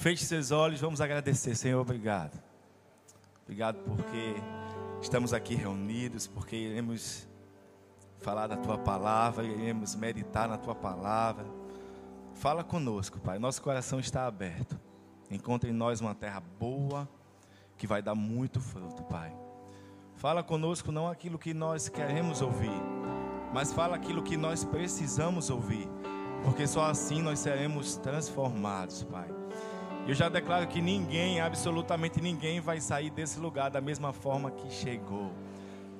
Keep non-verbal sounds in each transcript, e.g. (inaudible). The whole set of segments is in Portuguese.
Feche seus olhos, vamos agradecer, Senhor, obrigado. Obrigado porque estamos aqui reunidos, porque iremos falar da tua palavra, iremos meditar na tua palavra. Fala conosco, Pai. Nosso coração está aberto. Encontre em nós uma terra boa que vai dar muito fruto, Pai. Fala conosco não aquilo que nós queremos ouvir, mas fala aquilo que nós precisamos ouvir, porque só assim nós seremos transformados, Pai. Eu já declaro que ninguém, absolutamente ninguém, vai sair desse lugar da mesma forma que chegou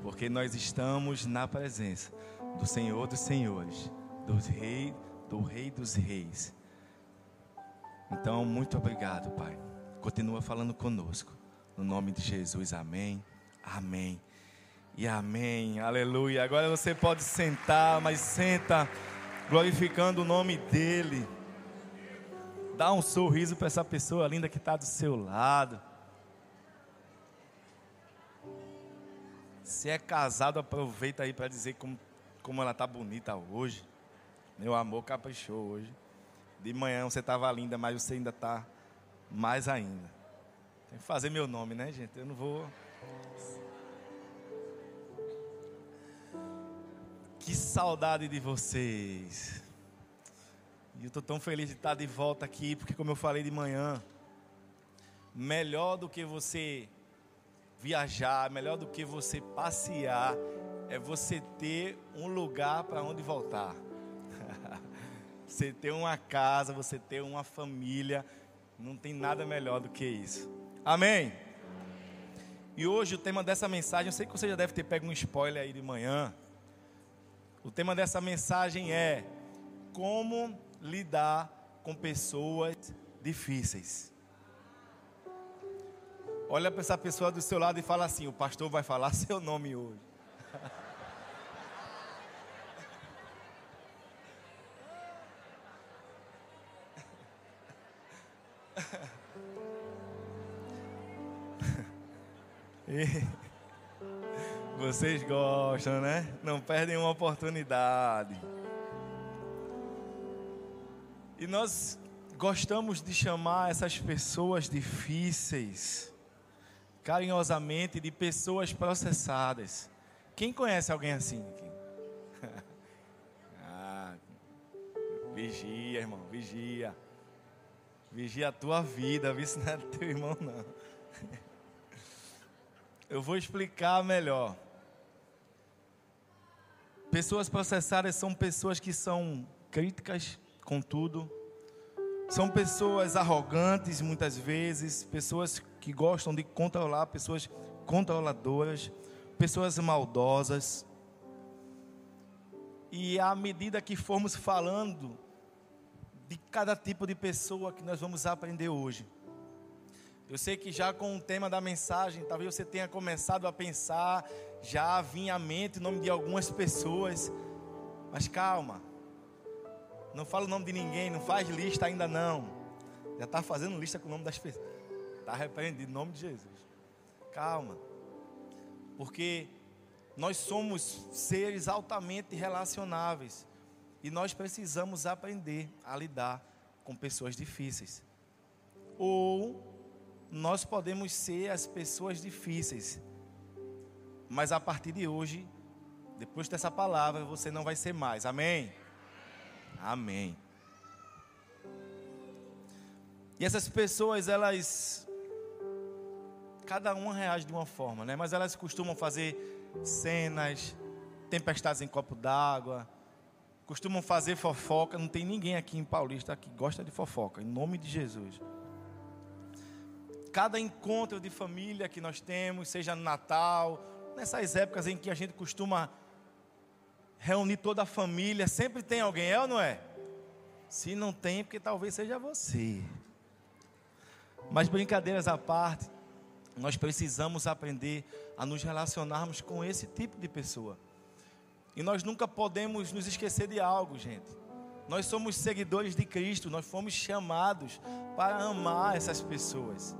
porque nós estamos na presença do Senhor dos Senhores, dos Rei, do Rei dos Reis. Então, muito obrigado, Pai. Continua falando conosco. No nome de Jesus, amém, amém e amém. Aleluia. Agora você pode sentar, mas senta glorificando o nome dEle. Dá um sorriso para essa pessoa linda que está do seu lado. Se é casado, aproveita aí para dizer como, como ela tá bonita hoje. Meu amor caprichou hoje. De manhã você estava linda, mas você ainda está mais ainda. Tem que fazer meu nome, né, gente? Eu não vou. Que saudade de vocês. E eu estou tão feliz de estar de volta aqui, porque, como eu falei de manhã, melhor do que você viajar, melhor do que você passear, é você ter um lugar para onde voltar. (laughs) você ter uma casa, você ter uma família, não tem nada melhor do que isso. Amém? E hoje o tema dessa mensagem, eu sei que você já deve ter pego um spoiler aí de manhã. O tema dessa mensagem é como lidar com pessoas difíceis. Olha para essa pessoa do seu lado e fala assim: o pastor vai falar (laughs) seu nome hoje. (laughs) vocês gostam, né? Não perdem uma oportunidade. E nós gostamos de chamar essas pessoas difíceis carinhosamente de pessoas processadas. Quem conhece alguém assim (laughs) ah, vigia, irmão, vigia. Vigia a tua vida, vê se não é teu irmão, não. (laughs) Eu vou explicar melhor. Pessoas processadas são pessoas que são críticas com tudo, são pessoas arrogantes muitas vezes, pessoas que gostam de controlar, pessoas controladoras, pessoas maldosas. E à medida que formos falando de cada tipo de pessoa que nós vamos aprender hoje, eu sei que já com o tema da mensagem, talvez você tenha começado a pensar, já vinha à mente o nome de algumas pessoas, mas calma, não fala o nome de ninguém, não faz lista ainda não, já está fazendo lista com o nome das pessoas. Está repreendido em nome de Jesus. Calma. Porque nós somos seres altamente relacionáveis. E nós precisamos aprender a lidar com pessoas difíceis. Ou nós podemos ser as pessoas difíceis. Mas a partir de hoje, depois dessa palavra, você não vai ser mais. Amém? Amém. E essas pessoas, elas cada uma reage de uma forma, né? Mas elas costumam fazer cenas, tempestades em copo d'água, costumam fazer fofoca. Não tem ninguém aqui em Paulista que gosta de fofoca, em nome de Jesus. Cada encontro de família que nós temos, seja no Natal, nessas épocas em que a gente costuma reunir toda a família, sempre tem alguém, é ou não é? Se não tem, porque talvez seja você. Mas brincadeiras à parte, nós precisamos aprender a nos relacionarmos com esse tipo de pessoa. E nós nunca podemos nos esquecer de algo, gente. Nós somos seguidores de Cristo, nós fomos chamados para amar essas pessoas.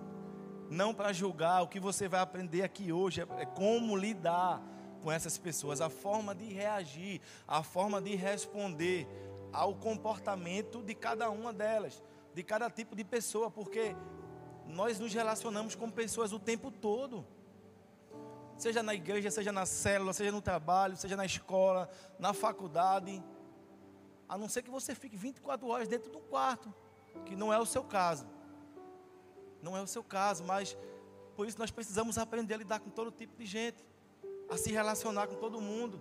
Não para julgar, o que você vai aprender aqui hoje é, é como lidar com essas pessoas, a forma de reagir, a forma de responder ao comportamento de cada uma delas. de cada tipo de pessoa, porque nós nos relacionamos com pessoas o tempo todo. Seja na igreja, seja na célula, seja no trabalho, seja na escola, na faculdade. A não ser que você fique 24 horas dentro do quarto, que não é o seu caso. Não é o seu caso, mas por isso nós precisamos aprender a lidar com todo tipo de gente, a se relacionar com todo mundo,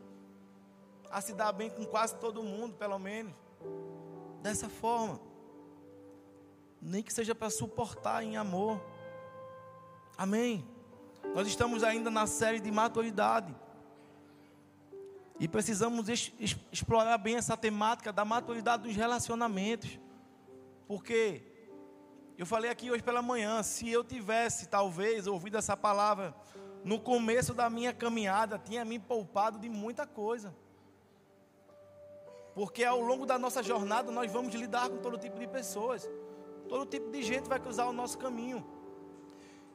a se dar bem com quase todo mundo, pelo menos. Dessa forma nem que seja para suportar em amor. Amém. Nós estamos ainda na série de maturidade. E precisamos es, explorar bem essa temática da maturidade dos relacionamentos. Porque eu falei aqui hoje pela manhã, se eu tivesse talvez ouvido essa palavra no começo da minha caminhada, tinha me poupado de muita coisa. Porque ao longo da nossa jornada nós vamos lidar com todo tipo de pessoas. Todo tipo de gente vai cruzar o nosso caminho.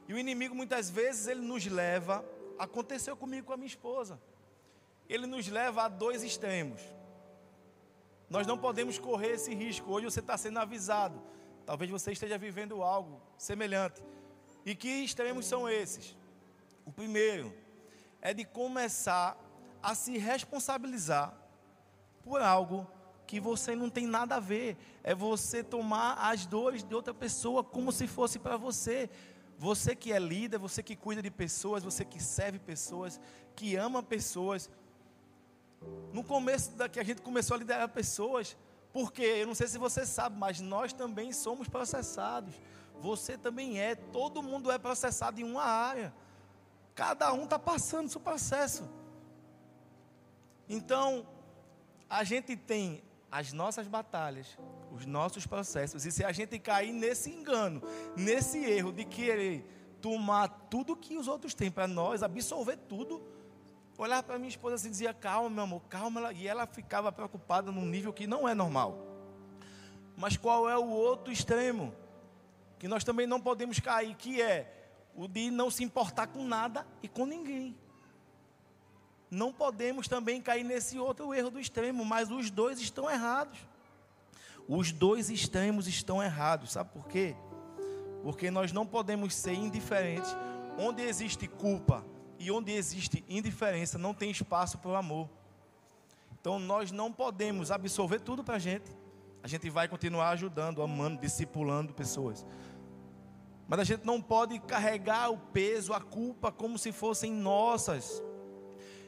E o inimigo muitas vezes ele nos leva, aconteceu comigo com a minha esposa. Ele nos leva a dois extremos. Nós não podemos correr esse risco. Hoje você está sendo avisado. Talvez você esteja vivendo algo semelhante. E que extremos são esses? O primeiro é de começar a se responsabilizar por algo que você não tem nada a ver. É você tomar as dores de outra pessoa como se fosse para você. Você que é líder, você que cuida de pessoas, você que serve pessoas, que ama pessoas. No começo da que a gente começou a liderar pessoas, porque eu não sei se você sabe, mas nós também somos processados. Você também é, todo mundo é processado em uma área. Cada um está passando seu processo. Então, a gente tem as nossas batalhas, os nossos processos. E se a gente cair nesse engano, nesse erro de querer tomar tudo que os outros têm para nós, absorver tudo, olhar para minha esposa assim e dizia: calma, meu amor, calma. E ela ficava preocupada num nível que não é normal. Mas qual é o outro extremo? Que nós também não podemos cair, que é o de não se importar com nada e com ninguém não podemos também cair nesse outro erro do extremo, mas os dois estão errados. Os dois extremos estão errados, sabe por quê? Porque nós não podemos ser indiferentes. Onde existe culpa e onde existe indiferença, não tem espaço para o amor. Então nós não podemos absorver tudo para a gente. A gente vai continuar ajudando, amando, discipulando pessoas. Mas a gente não pode carregar o peso, a culpa, como se fossem nossas.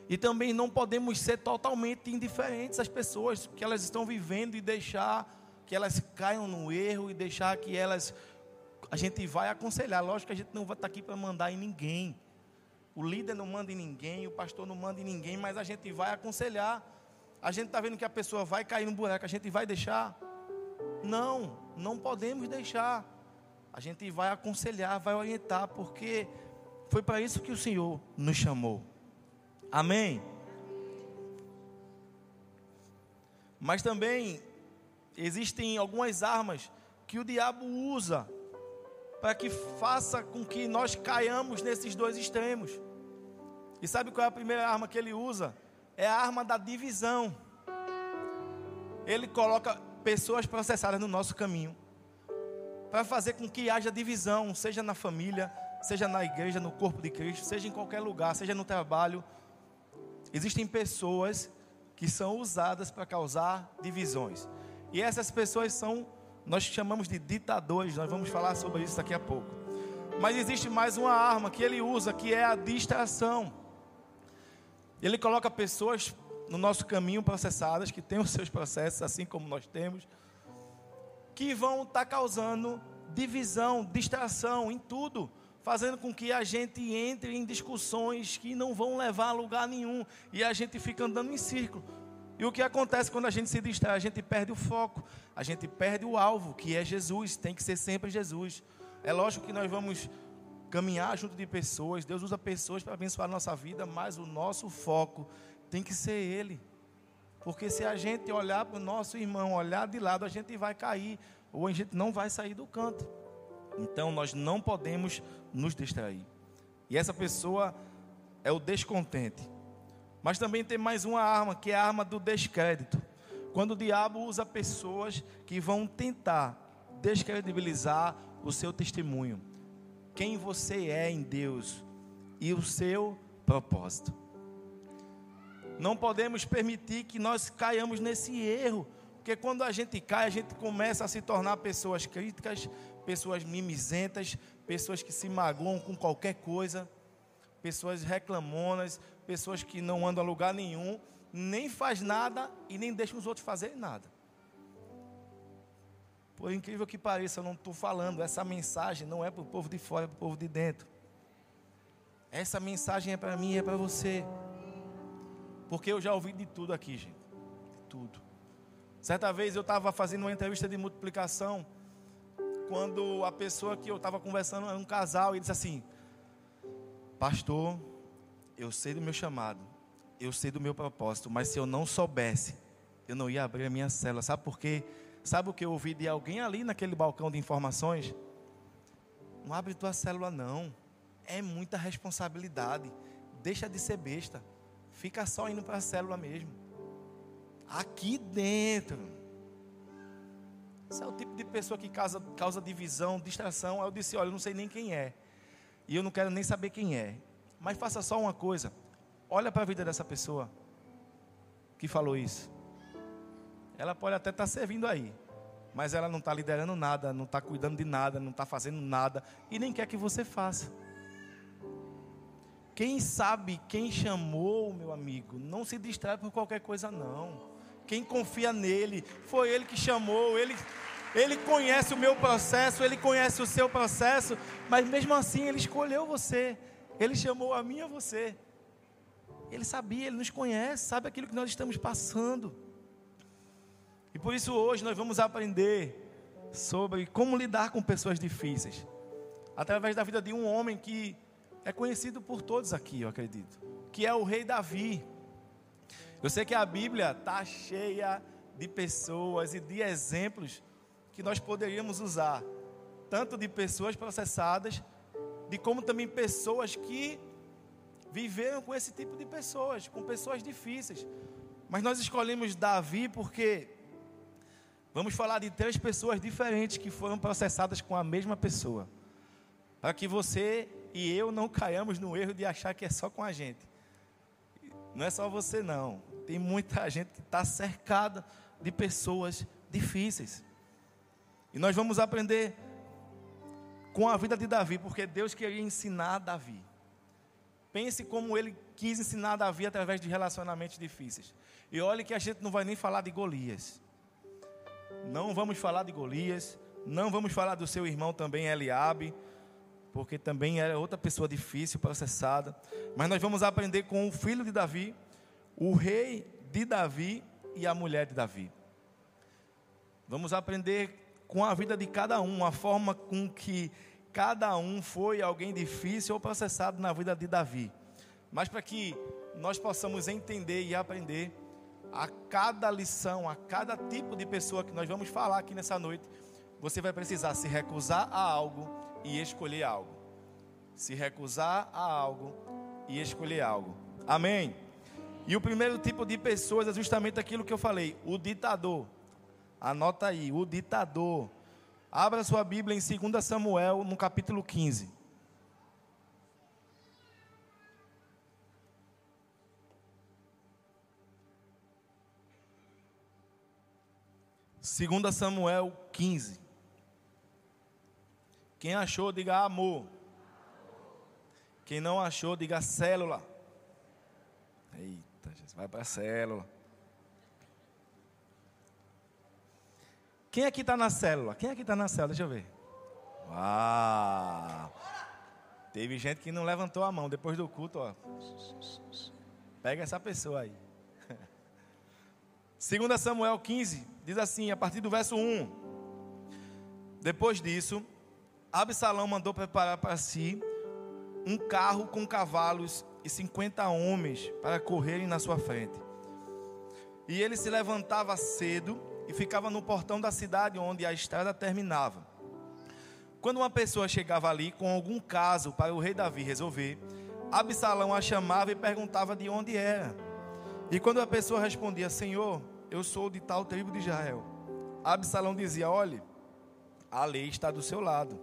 E também não podemos ser totalmente indiferentes às pessoas que elas estão vivendo e deixar que elas caiam no erro e deixar que elas. A gente vai aconselhar. Lógico que a gente não vai estar aqui para mandar em ninguém. O líder não manda em ninguém, o pastor não manda em ninguém, mas a gente vai aconselhar. A gente está vendo que a pessoa vai cair no buraco, a gente vai deixar? Não, não podemos deixar. A gente vai aconselhar, vai orientar, porque foi para isso que o Senhor nos chamou. Amém? Mas também existem algumas armas que o diabo usa para que faça com que nós caiamos nesses dois extremos. E sabe qual é a primeira arma que ele usa? É a arma da divisão. Ele coloca pessoas processadas no nosso caminho para fazer com que haja divisão, seja na família, seja na igreja, no corpo de Cristo, seja em qualquer lugar, seja no trabalho, Existem pessoas que são usadas para causar divisões. E essas pessoas são, nós chamamos de ditadores, nós vamos falar sobre isso daqui a pouco. Mas existe mais uma arma que ele usa, que é a distração. Ele coloca pessoas no nosso caminho processadas, que têm os seus processos, assim como nós temos, que vão estar tá causando divisão, distração em tudo fazendo com que a gente entre em discussões que não vão levar a lugar nenhum e a gente fica andando em círculo. E o que acontece quando a gente se distrai? A gente perde o foco, a gente perde o alvo, que é Jesus, tem que ser sempre Jesus. É lógico que nós vamos caminhar junto de pessoas, Deus usa pessoas para abençoar a nossa vida, mas o nosso foco tem que ser Ele. Porque se a gente olhar para o nosso irmão, olhar de lado, a gente vai cair, ou a gente não vai sair do canto. Então nós não podemos nos distrair. E essa pessoa é o descontente. Mas também tem mais uma arma, que é a arma do descrédito. Quando o diabo usa pessoas que vão tentar descredibilizar o seu testemunho, quem você é em Deus e o seu propósito. Não podemos permitir que nós caiamos nesse erro, porque quando a gente cai, a gente começa a se tornar pessoas críticas, pessoas mimizentas, pessoas que se magoam com qualquer coisa, pessoas reclamonas, pessoas que não andam a lugar nenhum, nem faz nada e nem deixam os outros fazerem nada. Por incrível que pareça, eu não estou falando, essa mensagem não é para o povo de fora, é para o povo de dentro. Essa mensagem é para mim e é para você. Porque eu já ouvi de tudo aqui, gente. De tudo. Certa vez eu estava fazendo uma entrevista de multiplicação, quando a pessoa que eu estava conversando era um casal, e disse assim: Pastor, eu sei do meu chamado, eu sei do meu propósito, mas se eu não soubesse, eu não ia abrir a minha célula. Sabe por quê? Sabe o que eu ouvi de alguém ali naquele balcão de informações? Não abre tua célula, não. É muita responsabilidade. Deixa de ser besta. Fica só indo para a célula mesmo. Aqui dentro. Esse é o tipo de pessoa que causa, causa divisão, distração. Aí eu disse: Olha, eu não sei nem quem é. E eu não quero nem saber quem é. Mas faça só uma coisa: olha para a vida dessa pessoa que falou isso. Ela pode até estar tá servindo aí, mas ela não está liderando nada, não está cuidando de nada, não está fazendo nada e nem quer que você faça. Quem sabe quem chamou, meu amigo, não se distrai por qualquer coisa, não. Quem confia nele, foi ele que chamou, ele, ele conhece o meu processo, ele conhece o seu processo, mas mesmo assim ele escolheu você, ele chamou a mim e a você. Ele sabia, ele nos conhece, sabe aquilo que nós estamos passando. E por isso hoje nós vamos aprender sobre como lidar com pessoas difíceis, através da vida de um homem que é conhecido por todos aqui, eu acredito, que é o rei Davi. Eu sei que a Bíblia está cheia de pessoas e de exemplos que nós poderíamos usar, tanto de pessoas processadas, de como também pessoas que viveram com esse tipo de pessoas, com pessoas difíceis. Mas nós escolhemos Davi porque vamos falar de três pessoas diferentes que foram processadas com a mesma pessoa. Para que você e eu não caiamos no erro de achar que é só com a gente. Não é só você, não. Tem muita gente que está cercada de pessoas difíceis. E nós vamos aprender com a vida de Davi, porque Deus queria ensinar Davi. Pense como ele quis ensinar Davi através de relacionamentos difíceis. E olhe que a gente não vai nem falar de Golias. Não vamos falar de Golias. Não vamos falar do seu irmão também, Eliabe, porque também era outra pessoa difícil, processada. Mas nós vamos aprender com o filho de Davi, o rei de Davi e a mulher de Davi. Vamos aprender com a vida de cada um, a forma com que cada um foi alguém difícil ou processado na vida de Davi. Mas para que nós possamos entender e aprender a cada lição, a cada tipo de pessoa que nós vamos falar aqui nessa noite, você vai precisar se recusar a algo e escolher algo. Se recusar a algo e escolher algo. Amém? E o primeiro tipo de pessoas é justamente aquilo que eu falei, o ditador. Anota aí, o ditador. Abra sua Bíblia em 2 Samuel, no capítulo 15. Segunda Samuel 15. Quem achou, diga amor. Quem não achou, diga célula. Eita, Jesus, vai para a célula. Quem aqui está na célula? Quem aqui está na célula? Deixa eu ver. Uau! Teve gente que não levantou a mão depois do culto, ó. Pega essa pessoa aí. (laughs) 2 Samuel 15 diz assim, a partir do verso 1. Depois disso, Absalão mandou preparar para si um carro com cavalos e 50 homens para correrem na sua frente. E ele se levantava cedo e ficava no portão da cidade onde a estrada terminava. Quando uma pessoa chegava ali com algum caso para o rei Davi resolver, Absalão a chamava e perguntava de onde era. E quando a pessoa respondia: Senhor, eu sou de tal tribo de Israel, Absalão dizia: Olhe, a lei está do seu lado,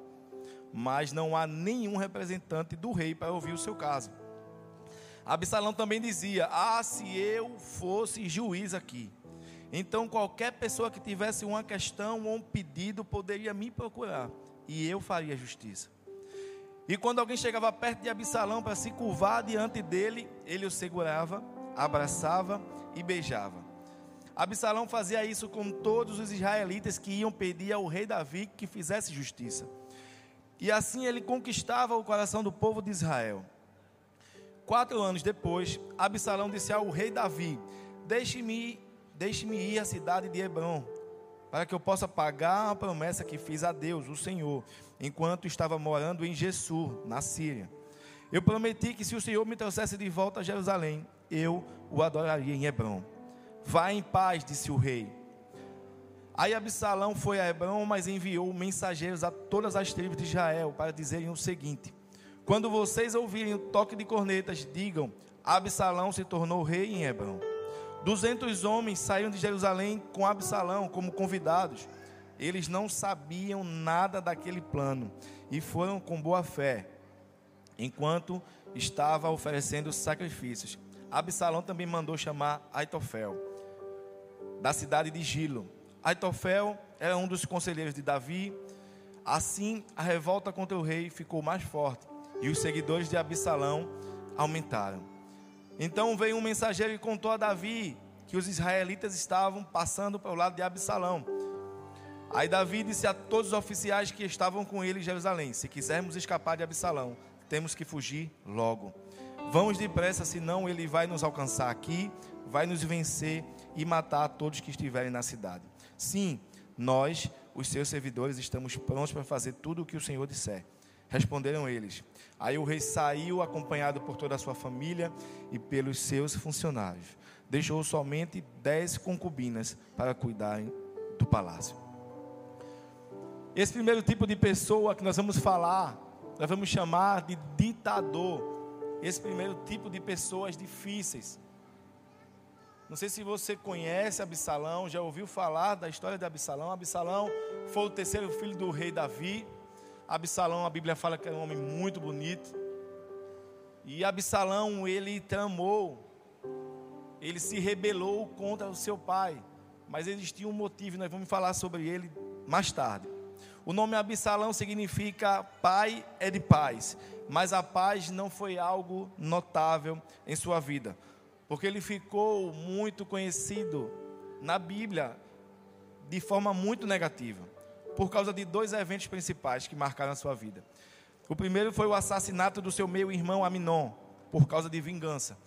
mas não há nenhum representante do rei para ouvir o seu caso. Absalão também dizia: Ah, se eu fosse juiz aqui. Então qualquer pessoa que tivesse uma questão ou um pedido poderia me procurar e eu faria justiça. E quando alguém chegava perto de Absalão para se curvar diante dele, ele o segurava, abraçava e beijava. Absalão fazia isso com todos os israelitas que iam pedir ao rei Davi que fizesse justiça. E assim ele conquistava o coração do povo de Israel. Quatro anos depois, Absalão disse ao rei Davi: Deixe-me deixe-me ir à cidade de Hebron, para que eu possa pagar a promessa que fiz a Deus, o Senhor, enquanto estava morando em Gessur, na Síria. Eu prometi que se o Senhor me trouxesse de volta a Jerusalém, eu o adoraria em Hebron. Vá em paz, disse o rei. Aí Absalão foi a Hebron, mas enviou mensageiros a todas as tribos de Israel para dizerem o seguinte: Quando vocês ouvirem o toque de cornetas, digam: Absalão se tornou rei em Hebron. Duzentos homens saíram de Jerusalém com Absalão como convidados. Eles não sabiam nada daquele plano e foram com boa fé, enquanto estava oferecendo sacrifícios. Absalão também mandou chamar Aitofel, da cidade de Gilo. Aitofel era um dos conselheiros de Davi. Assim, a revolta contra o rei ficou mais forte e os seguidores de Absalão aumentaram. Então veio um mensageiro e contou a Davi que os israelitas estavam passando para o lado de Absalão. Aí Davi disse a todos os oficiais que estavam com ele em Jerusalém: Se quisermos escapar de Absalão, temos que fugir logo. Vamos depressa, senão ele vai nos alcançar aqui, vai nos vencer e matar todos que estiverem na cidade. Sim, nós, os seus servidores, estamos prontos para fazer tudo o que o Senhor disser. Responderam eles. Aí o rei saiu acompanhado por toda a sua família e pelos seus funcionários. Deixou somente dez concubinas para cuidarem do palácio. Esse primeiro tipo de pessoa que nós vamos falar, nós vamos chamar de ditador esse primeiro tipo de pessoas difíceis. Não sei se você conhece Absalão, já ouviu falar da história de Absalão. Absalão foi o terceiro filho do rei Davi. Absalão, a Bíblia fala que era um homem muito bonito. E Absalão, ele tramou, ele se rebelou contra o seu pai. Mas existia um motivo, nós vamos falar sobre ele mais tarde. O nome Absalão significa pai é de paz, mas a paz não foi algo notável em sua vida, porque ele ficou muito conhecido na Bíblia de forma muito negativa, por causa de dois eventos principais que marcaram a sua vida. O primeiro foi o assassinato do seu meio-irmão Aminon, por causa de vingança,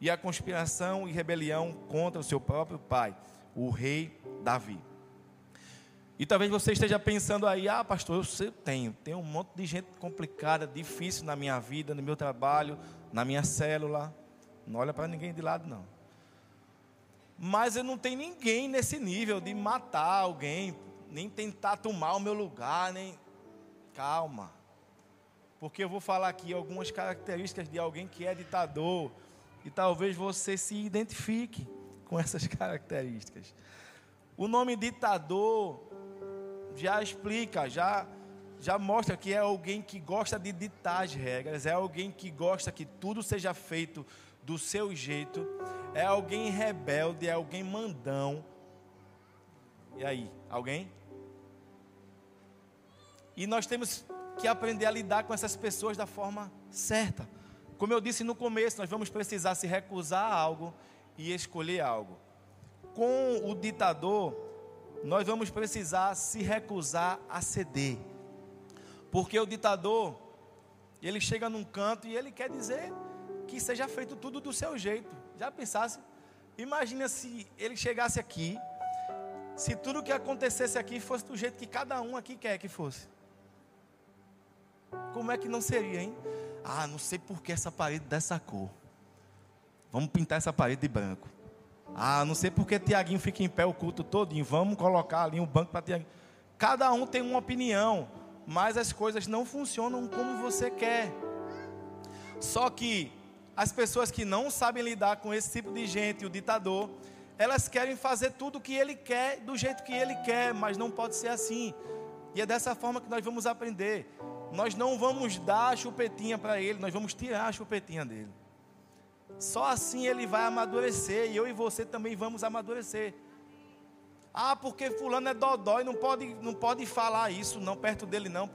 e a conspiração e rebelião contra o seu próprio pai, o rei Davi. E talvez você esteja pensando aí, ah, pastor, eu tenho, tenho um monte de gente complicada, difícil na minha vida, no meu trabalho, na minha célula. Não olha para ninguém de lado, não. Mas eu não tenho ninguém nesse nível de matar alguém, nem tentar tomar o meu lugar, nem. Calma. Porque eu vou falar aqui algumas características de alguém que é ditador. E talvez você se identifique com essas (laughs) características. O nome ditador já explica, já já mostra que é alguém que gosta de ditar as regras, é alguém que gosta que tudo seja feito do seu jeito, é alguém rebelde, é alguém mandão. E aí, alguém? E nós temos que aprender a lidar com essas pessoas da forma certa. Como eu disse no começo, nós vamos precisar se recusar a algo e escolher algo. Com o ditador, nós vamos precisar se recusar a ceder. Porque o ditador, ele chega num canto e ele quer dizer que seja feito tudo do seu jeito. Já pensasse? Imagina se ele chegasse aqui, se tudo que acontecesse aqui fosse do jeito que cada um aqui quer que fosse. Como é que não seria, hein? Ah, não sei por que essa parede dessa cor. Vamos pintar essa parede de branco. Ah, não sei porque Tiaguinho fica em pé o culto todinho. Vamos colocar ali um banco para Tiaguinho. Cada um tem uma opinião, mas as coisas não funcionam como você quer. Só que as pessoas que não sabem lidar com esse tipo de gente, o ditador, elas querem fazer tudo o que ele quer, do jeito que ele quer, mas não pode ser assim. E é dessa forma que nós vamos aprender. Nós não vamos dar a chupetinha para ele, nós vamos tirar a chupetinha dele. Só assim ele vai amadurecer e eu e você também vamos amadurecer. Ah, porque fulano é dodói, não pode, não pode falar isso não perto dele não.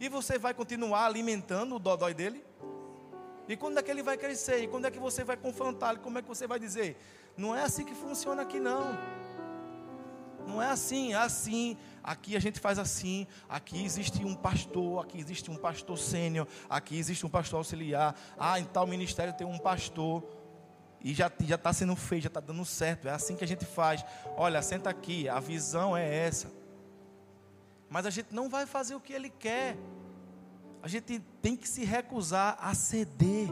E você vai continuar alimentando o dodói dele? E quando é que ele vai crescer? E quando é que você vai confrontá-lo? Como é que você vai dizer? Não é assim que funciona aqui não. Não é assim, é assim. Aqui a gente faz assim. Aqui existe um pastor, aqui existe um pastor sênior, aqui existe um pastor auxiliar. Ah, em tal ministério tem um pastor. E já está sendo feito, já está dando certo. É assim que a gente faz. Olha, senta aqui, a visão é essa. Mas a gente não vai fazer o que ele quer. A gente tem que se recusar a ceder.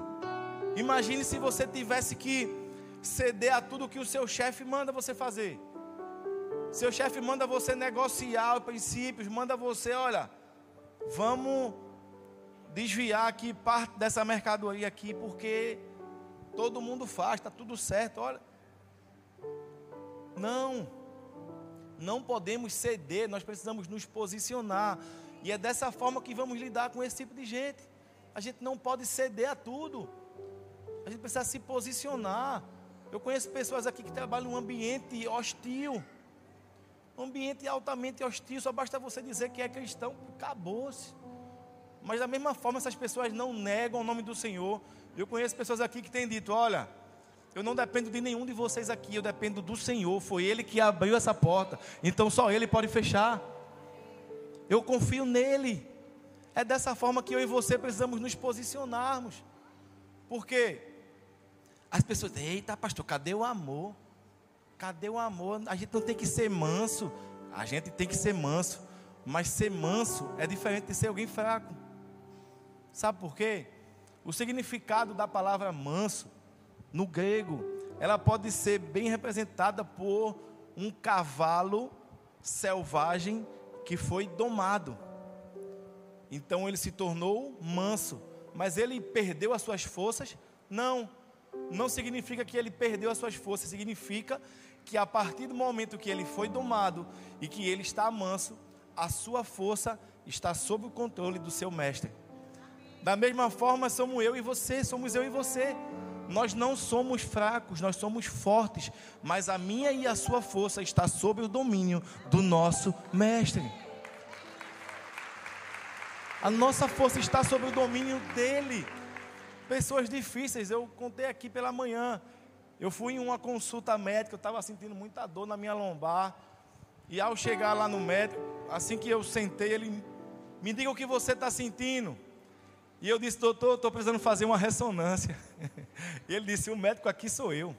Imagine se você tivesse que ceder a tudo que o seu chefe manda você fazer. Seu chefe manda você negociar os princípios, manda você, olha, vamos desviar aqui parte dessa mercadoria aqui, porque todo mundo faz, está tudo certo, olha. Não, não podemos ceder, nós precisamos nos posicionar. E é dessa forma que vamos lidar com esse tipo de gente. A gente não pode ceder a tudo. A gente precisa se posicionar. Eu conheço pessoas aqui que trabalham em um ambiente hostil. Um ambiente altamente hostil. Só basta você dizer que é cristão, acabou-se. Mas da mesma forma, essas pessoas não negam o nome do Senhor. Eu conheço pessoas aqui que têm dito: olha, eu não dependo de nenhum de vocês aqui, eu dependo do Senhor. Foi Ele que abriu essa porta, então só Ele pode fechar. Eu confio nele. É dessa forma que eu e você precisamos nos posicionarmos. Porque as pessoas, eita, pastor, cadê o amor? Cadê o amor? A gente não tem que ser manso. A gente tem que ser manso. Mas ser manso é diferente de ser alguém fraco. Sabe por quê? O significado da palavra manso, no grego, ela pode ser bem representada por um cavalo selvagem que foi domado. Então ele se tornou manso, mas ele perdeu as suas forças? Não. Não significa que ele perdeu as suas forças, significa que a partir do momento que ele foi domado e que ele está manso, a sua força está sob o controle do seu mestre. Da mesma forma, somos eu e você, somos eu e você. Nós não somos fracos, nós somos fortes, mas a minha e a sua força está sob o domínio do nosso mestre. A nossa força está sob o domínio dele. Pessoas difíceis, eu contei aqui pela manhã. Eu fui em uma consulta médica, eu estava sentindo muita dor na minha lombar. E ao chegar lá no médico, assim que eu sentei, ele me diga o que você está sentindo. E eu disse, doutor, estou precisando fazer uma ressonância. (laughs) E ele disse, o médico aqui sou eu.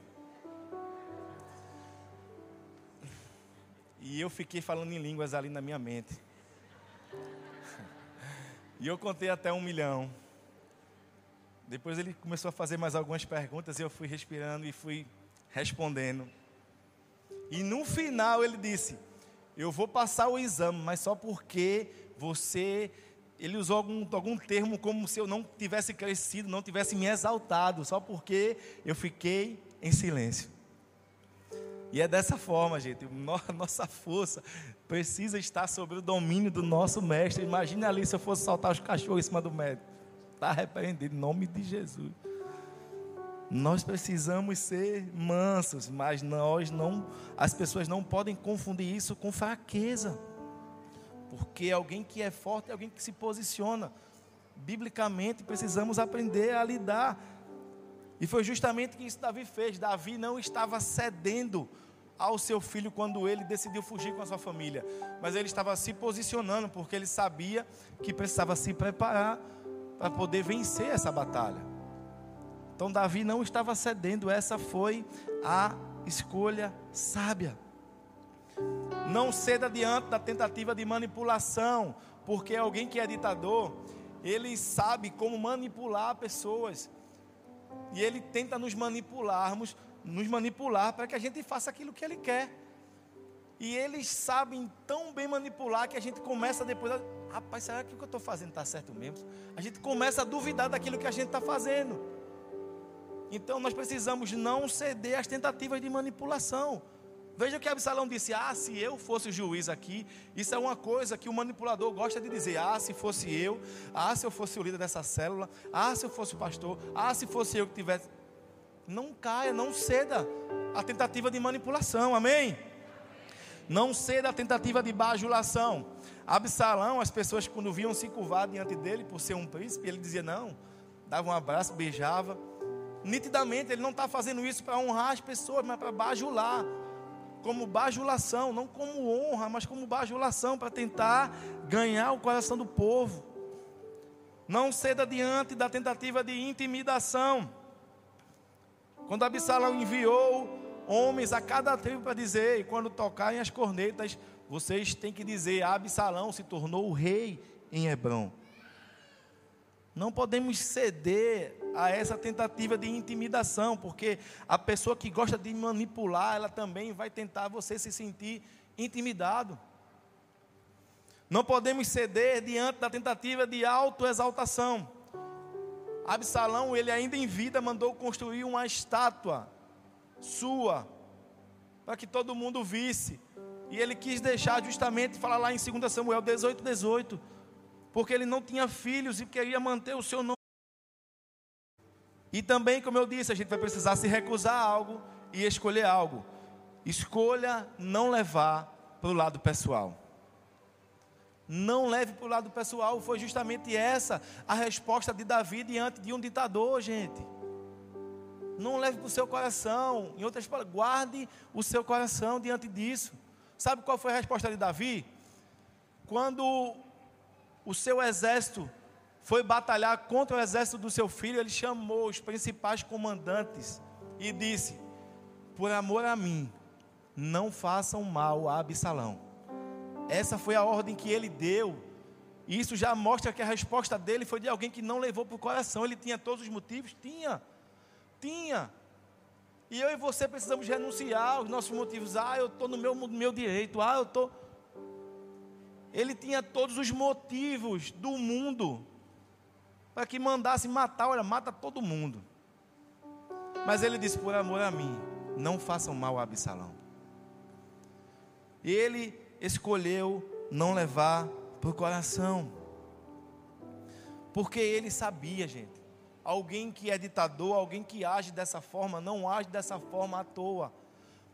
E eu fiquei falando em línguas ali na minha mente. (laughs) E eu contei até um milhão. Depois ele começou a fazer mais algumas perguntas e eu fui respirando e fui respondendo. E no final ele disse: Eu vou passar o exame, mas só porque você ele usou algum, algum termo como se eu não tivesse crescido, não tivesse me exaltado, só porque eu fiquei em silêncio. E é dessa forma, gente, nossa força precisa estar sobre o domínio do nosso mestre. Imagina ali se eu fosse soltar os cachorros em cima do médico. Está repreendido em nome de Jesus. Nós precisamos ser mansos, mas nós não, as pessoas não podem confundir isso com fraqueza. Porque alguém que é forte é alguém que se posiciona. Biblicamente, precisamos aprender a lidar. E foi justamente o que isso Davi fez. Davi não estava cedendo ao seu filho quando ele decidiu fugir com a sua família, mas ele estava se posicionando porque ele sabia que precisava se preparar para poder vencer essa batalha. Então Davi não estava cedendo, essa foi a escolha sábia. Não ceda diante da tentativa de manipulação, porque alguém que é ditador, ele sabe como manipular pessoas. E ele tenta nos manipularmos, nos manipular para que a gente faça aquilo que ele quer. E eles sabem tão bem manipular que a gente começa depois a, rapaz, será que o que eu estou fazendo está certo mesmo? A gente começa a duvidar daquilo que a gente está fazendo. Então nós precisamos não ceder às tentativas de manipulação. Veja o que Absalão disse: Ah, se eu fosse o juiz aqui, isso é uma coisa que o manipulador gosta de dizer. Ah, se fosse eu, ah, se eu fosse o líder dessa célula, ah, se eu fosse o pastor, ah, se fosse eu que tivesse. Não caia, não ceda a tentativa de manipulação, amém? Não ceda a tentativa de bajulação. Absalão, as pessoas quando viam se curvar diante dele por ser um príncipe, ele dizia não, dava um abraço, beijava. Nitidamente, ele não está fazendo isso para honrar as pessoas, mas para bajular como bajulação, não como honra, mas como bajulação para tentar ganhar o coração do povo. Não ceda diante da tentativa de intimidação. Quando Absalão enviou homens a cada tribo para dizer, e quando tocarem as cornetas, vocês têm que dizer: Absalão se tornou o rei em Hebron. Não podemos ceder a essa tentativa de intimidação, porque a pessoa que gosta de manipular, ela também vai tentar você se sentir intimidado. Não podemos ceder diante da tentativa de autoexaltação. Absalão, ele ainda em vida, mandou construir uma estátua sua, para que todo mundo visse. E ele quis deixar justamente, falar lá em 2 Samuel 18, 18 porque ele não tinha filhos e queria manter o seu nome. E também, como eu disse, a gente vai precisar se recusar a algo e escolher algo. Escolha não levar para o lado pessoal. Não leve para o lado pessoal, foi justamente essa a resposta de Davi diante de um ditador, gente. Não leve para o seu coração. Em outras palavras, guarde o seu coração diante disso. Sabe qual foi a resposta de Davi? Quando o seu exército foi batalhar contra o exército do seu filho, ele chamou os principais comandantes e disse: Por amor a mim, não façam mal a Absalão. Essa foi a ordem que ele deu. Isso já mostra que a resposta dele foi de alguém que não levou para o coração. Ele tinha todos os motivos? Tinha. Tinha. E eu e você precisamos renunciar aos nossos motivos. Ah, eu estou no meu, no meu direito. Ah, eu estou. Ele tinha todos os motivos do mundo para que mandasse matar, olha, mata todo mundo. Mas ele disse: por amor a mim, não façam mal a Absalão. Ele escolheu não levar para o coração, porque ele sabia, gente. Alguém que é ditador, alguém que age dessa forma, não age dessa forma à toa.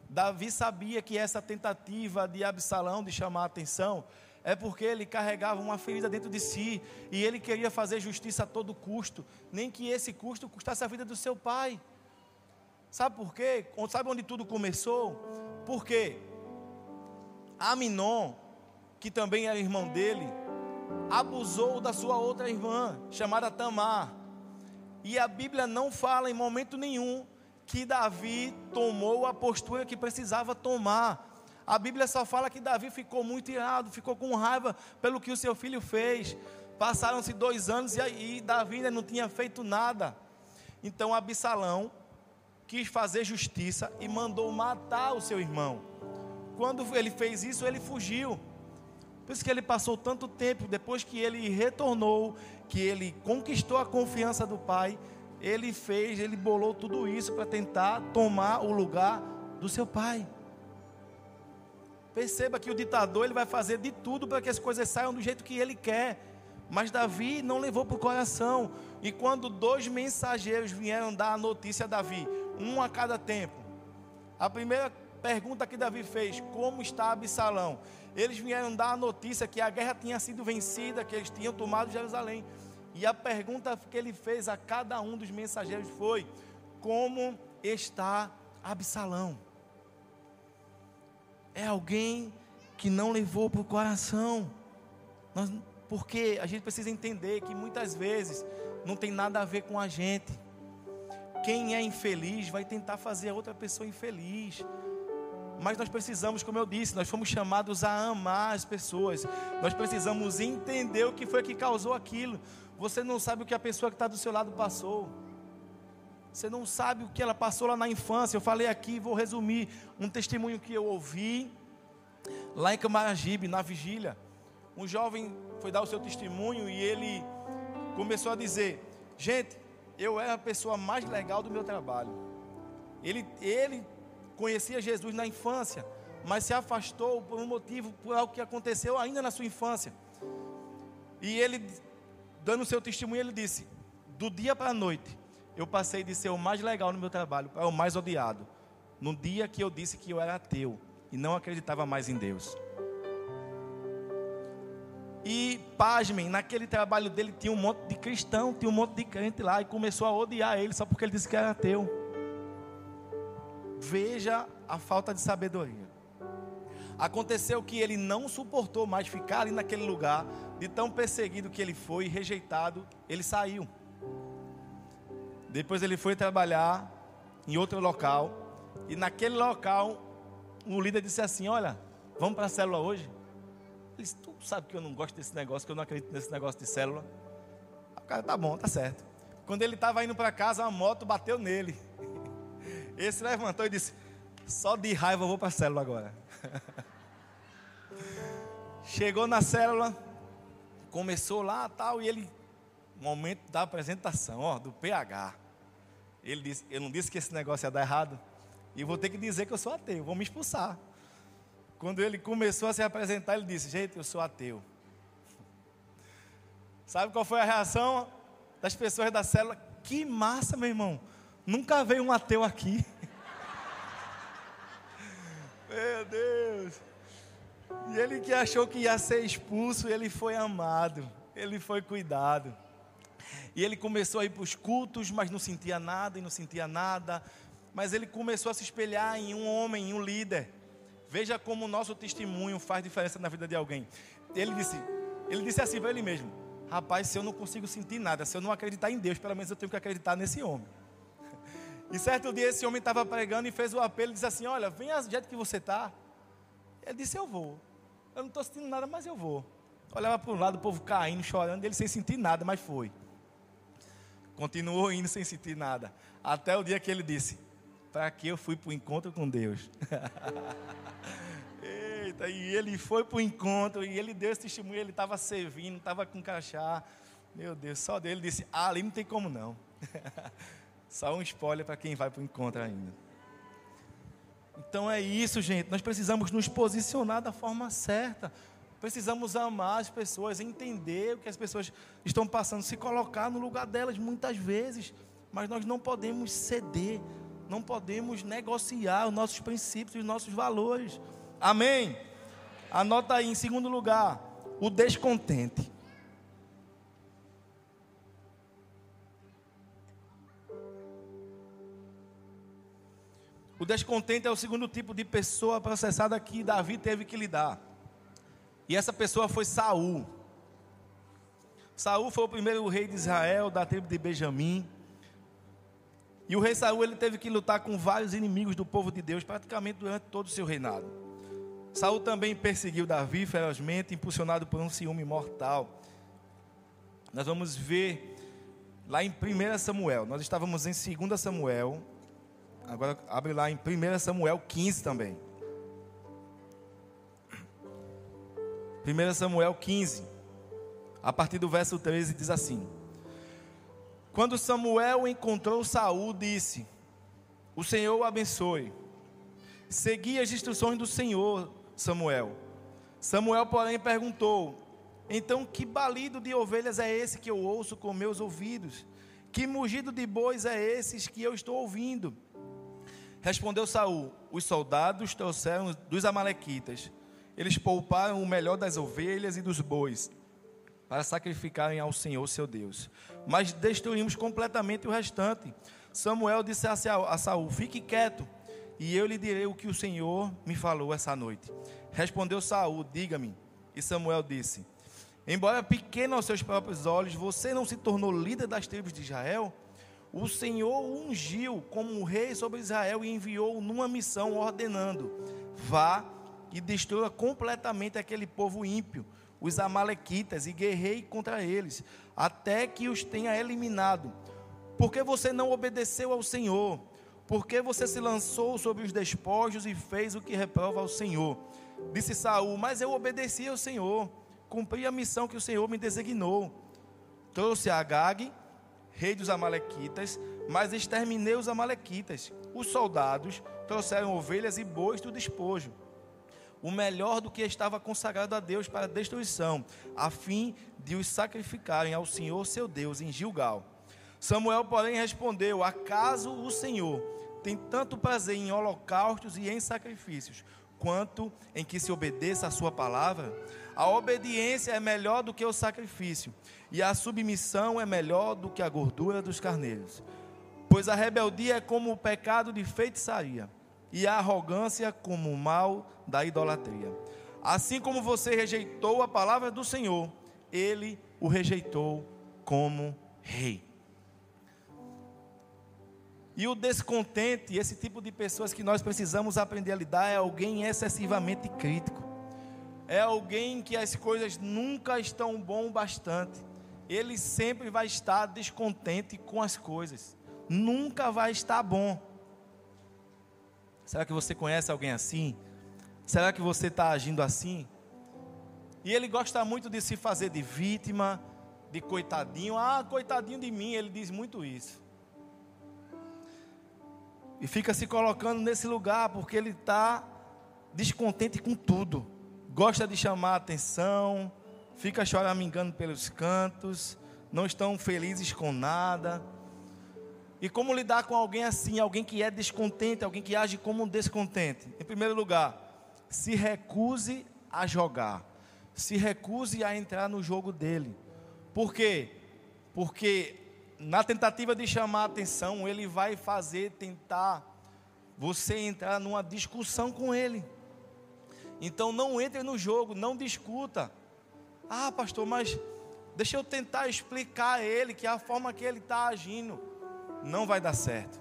Davi sabia que essa tentativa de Absalão de chamar a atenção é porque ele carregava uma ferida dentro de si e ele queria fazer justiça a todo custo, nem que esse custo custasse a vida do seu pai. Sabe por quê? Sabe onde tudo começou? Porque Aminon, que também era irmão dele, abusou da sua outra irmã, chamada Tamar. E a Bíblia não fala em momento nenhum que Davi tomou a postura que precisava tomar. A Bíblia só fala que Davi ficou muito irado, ficou com raiva pelo que o seu filho fez. Passaram-se dois anos e, aí Davi ainda não tinha feito nada. Então Absalão quis fazer justiça e mandou matar o seu irmão. Quando ele fez isso, ele fugiu. Por isso que ele passou tanto tempo, depois que ele retornou, que ele conquistou a confiança do pai, ele fez, ele bolou tudo isso para tentar tomar o lugar do seu pai. Perceba que o ditador ele vai fazer de tudo para que as coisas saiam do jeito que ele quer. Mas Davi não levou para o coração. E quando dois mensageiros vieram dar a notícia a Davi, um a cada tempo, a primeira pergunta que Davi fez: Como está Absalão? Eles vieram dar a notícia que a guerra tinha sido vencida, que eles tinham tomado Jerusalém. E a pergunta que ele fez a cada um dos mensageiros foi: Como está Absalão? É alguém que não levou para o coração. Nós, porque a gente precisa entender que muitas vezes não tem nada a ver com a gente. Quem é infeliz vai tentar fazer a outra pessoa infeliz. Mas nós precisamos, como eu disse, nós fomos chamados a amar as pessoas. Nós precisamos entender o que foi que causou aquilo. Você não sabe o que a pessoa que está do seu lado passou. Você não sabe o que ela passou lá na infância. Eu falei aqui, vou resumir um testemunho que eu ouvi lá em Camaragibe, na vigília. Um jovem foi dar o seu testemunho e ele começou a dizer: Gente, eu era a pessoa mais legal do meu trabalho. Ele, ele conhecia Jesus na infância, mas se afastou por um motivo, por algo que aconteceu ainda na sua infância. E ele, dando o seu testemunho, ele disse: do dia para a noite, eu passei de ser o mais legal no meu trabalho para o mais odiado. No dia que eu disse que eu era ateu e não acreditava mais em Deus. E, pasmem, naquele trabalho dele tinha um monte de cristão, tinha um monte de crente lá, e começou a odiar ele só porque ele disse que era ateu. Veja a falta de sabedoria. Aconteceu que ele não suportou mais ficar ali naquele lugar, de tão perseguido que ele foi, rejeitado, ele saiu. Depois ele foi trabalhar em outro local, e naquele local, o líder disse assim: Olha, vamos para a célula hoje? Ele disse: Tu sabe que eu não gosto desse negócio, que eu não acredito nesse negócio de célula. O cara, tá bom, tá certo. Quando ele estava indo para casa, uma moto bateu nele. (laughs) Esse levantou e disse: Só de raiva eu vou para a célula agora. (laughs) Chegou na célula, começou lá tal, e ele, momento da apresentação, ó, do PH. Ele disse: Eu não disse que esse negócio ia dar errado, e vou ter que dizer que eu sou ateu, vou me expulsar. Quando ele começou a se apresentar, ele disse: Gente, eu sou ateu. Sabe qual foi a reação das pessoas da célula? Que massa, meu irmão. Nunca veio um ateu aqui. (laughs) Meu Deus. E ele que achou que ia ser expulso, ele foi amado, ele foi cuidado. E ele começou a ir para os cultos, mas não sentia nada e não sentia nada. Mas ele começou a se espelhar em um homem, em um líder. Veja como o nosso testemunho faz diferença na vida de alguém. Ele disse, ele disse assim para ele mesmo: Rapaz, se eu não consigo sentir nada, se eu não acreditar em Deus, pelo menos eu tenho que acreditar nesse homem. E certo dia esse homem estava pregando e fez o apelo e disse assim: Olha, venha do jeito que você está. Ele disse: Eu vou. Eu não estou sentindo nada, mas eu vou. Olhava para um lado, o povo caindo, chorando, ele sem sentir nada, mas foi. Continuou indo sem sentir nada. Até o dia que ele disse: Para que eu fui para o encontro com Deus? (laughs) Eita, e ele foi para o encontro, e ele deu esse testemunho, ele estava servindo, estava com crachá. Meu Deus, só dele disse: Ah, ali não tem como não. (laughs) Só um spoiler para quem vai para o encontro ainda. Então é isso, gente. Nós precisamos nos posicionar da forma certa. Precisamos amar as pessoas, entender o que as pessoas estão passando, se colocar no lugar delas muitas vezes. Mas nós não podemos ceder, não podemos negociar os nossos princípios, os nossos valores. Amém? Anota aí, em segundo lugar, o descontente. O descontente é o segundo tipo de pessoa processada que Davi teve que lidar. E essa pessoa foi Saul. Saul foi o primeiro rei de Israel, da tribo de Benjamim. E o rei Saul ele teve que lutar com vários inimigos do povo de Deus, praticamente durante todo o seu reinado. Saul também perseguiu Davi ferozmente, impulsionado por um ciúme mortal. Nós vamos ver lá em 1 Samuel. Nós estávamos em 2 Samuel, Agora abre lá em 1 Samuel 15 também. 1 Samuel 15, a partir do verso 13, diz assim: Quando Samuel encontrou Saul, disse: O Senhor o abençoe. Segui as instruções do Senhor, Samuel. Samuel, porém, perguntou: Então, que balido de ovelhas é esse que eu ouço com meus ouvidos? Que mugido de bois é esse que eu estou ouvindo? Respondeu Saul: Os soldados trouxeram dos amalequitas. Eles pouparam o melhor das ovelhas e dos bois para sacrificarem ao Senhor seu Deus. Mas destruímos completamente o restante. Samuel disse a Saul: Fique quieto, e eu lhe direi o que o Senhor me falou essa noite. Respondeu Saul: Diga-me. E Samuel disse: Embora pequeno aos seus próprios olhos, você não se tornou líder das tribos de Israel? o Senhor o ungiu como rei sobre Israel e enviou numa missão ordenando: vá e destrua completamente aquele povo ímpio, os amalequitas, e guerrei contra eles, até que os tenha eliminado. Porque você não obedeceu ao Senhor? Porque você se lançou sobre os despojos e fez o que reprova ao Senhor? Disse Saul: Mas eu obedeci ao Senhor, cumpri a missão que o Senhor me designou. Trouxe a Agag, rei dos Amalequitas, mas exterminei os Amalequitas. Os soldados trouxeram ovelhas e bois do despojo, o melhor do que estava consagrado a Deus para destruição, a fim de os sacrificarem ao Senhor seu Deus em Gilgal. Samuel, porém, respondeu: Acaso o Senhor tem tanto prazer em holocaustos e em sacrifícios, quanto em que se obedeça a sua palavra? A obediência é melhor do que o sacrifício, e a submissão é melhor do que a gordura dos carneiros. Pois a rebeldia é como o pecado de feitiçaria, e a arrogância como o mal da idolatria. Assim como você rejeitou a palavra do Senhor, ele o rejeitou como rei. E o descontente, esse tipo de pessoas que nós precisamos aprender a lidar, é alguém excessivamente crítico é alguém que as coisas nunca estão bom bastante. Ele sempre vai estar descontente com as coisas. Nunca vai estar bom. Será que você conhece alguém assim? Será que você está agindo assim? E ele gosta muito de se fazer de vítima, de coitadinho. Ah, coitadinho de mim, ele diz muito isso. E fica se colocando nesse lugar porque ele está descontente com tudo gosta de chamar a atenção, fica choramingando pelos cantos, não estão felizes com nada. E como lidar com alguém assim, alguém que é descontente, alguém que age como um descontente? Em primeiro lugar, se recuse a jogar, se recuse a entrar no jogo dele. Por quê? Porque na tentativa de chamar a atenção, ele vai fazer tentar você entrar numa discussão com ele. Então não entre no jogo, não discuta. Ah, pastor, mas deixa eu tentar explicar a ele que a forma que ele está agindo não vai dar certo.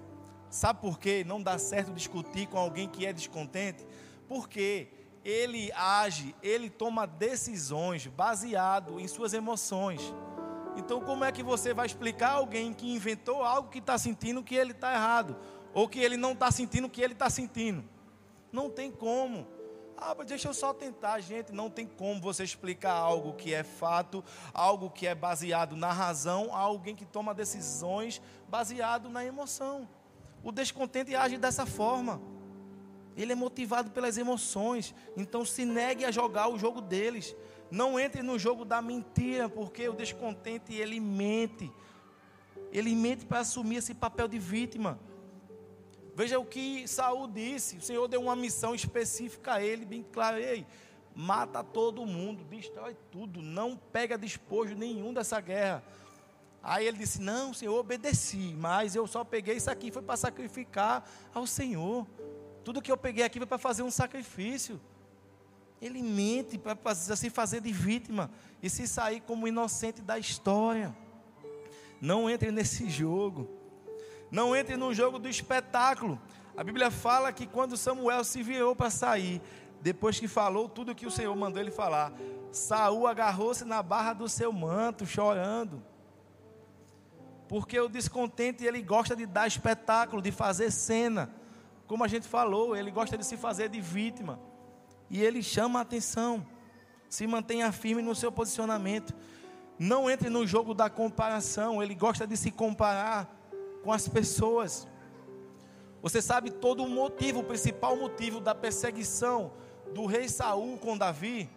Sabe por quê? Não dá certo discutir com alguém que é descontente? Porque ele age, ele toma decisões baseado em suas emoções. Então, como é que você vai explicar a alguém que inventou algo que está sentindo que ele está errado? Ou que ele não está sentindo o que ele está sentindo? Não tem como. Ah, mas deixa eu só tentar, gente. Não tem como você explicar algo que é fato, algo que é baseado na razão, a alguém que toma decisões baseado na emoção. O descontente age dessa forma. Ele é motivado pelas emoções. Então se negue a jogar o jogo deles. Não entre no jogo da mentira, porque o descontente ele mente. Ele mente para assumir esse papel de vítima. Veja o que Saul disse. O Senhor deu uma missão específica a ele, bem claro. Ei, mata todo mundo, destrói tudo, não pega despojo nenhum dessa guerra. Aí ele disse: Não, Senhor, obedeci, mas eu só peguei isso aqui foi para sacrificar ao Senhor. Tudo que eu peguei aqui foi para fazer um sacrifício. Ele mente para se fazer de vítima e se sair como inocente da história. Não entre nesse jogo. Não entre no jogo do espetáculo. A Bíblia fala que quando Samuel se virou para sair, depois que falou tudo que o Senhor mandou ele falar, Saul agarrou-se na barra do seu manto, chorando. Porque o descontente ele gosta de dar espetáculo, de fazer cena. Como a gente falou, ele gosta de se fazer de vítima. E ele chama a atenção. Se mantenha firme no seu posicionamento. Não entre no jogo da comparação. Ele gosta de se comparar com as pessoas. Você sabe todo o motivo, o principal motivo da perseguição do rei Saul com Davi?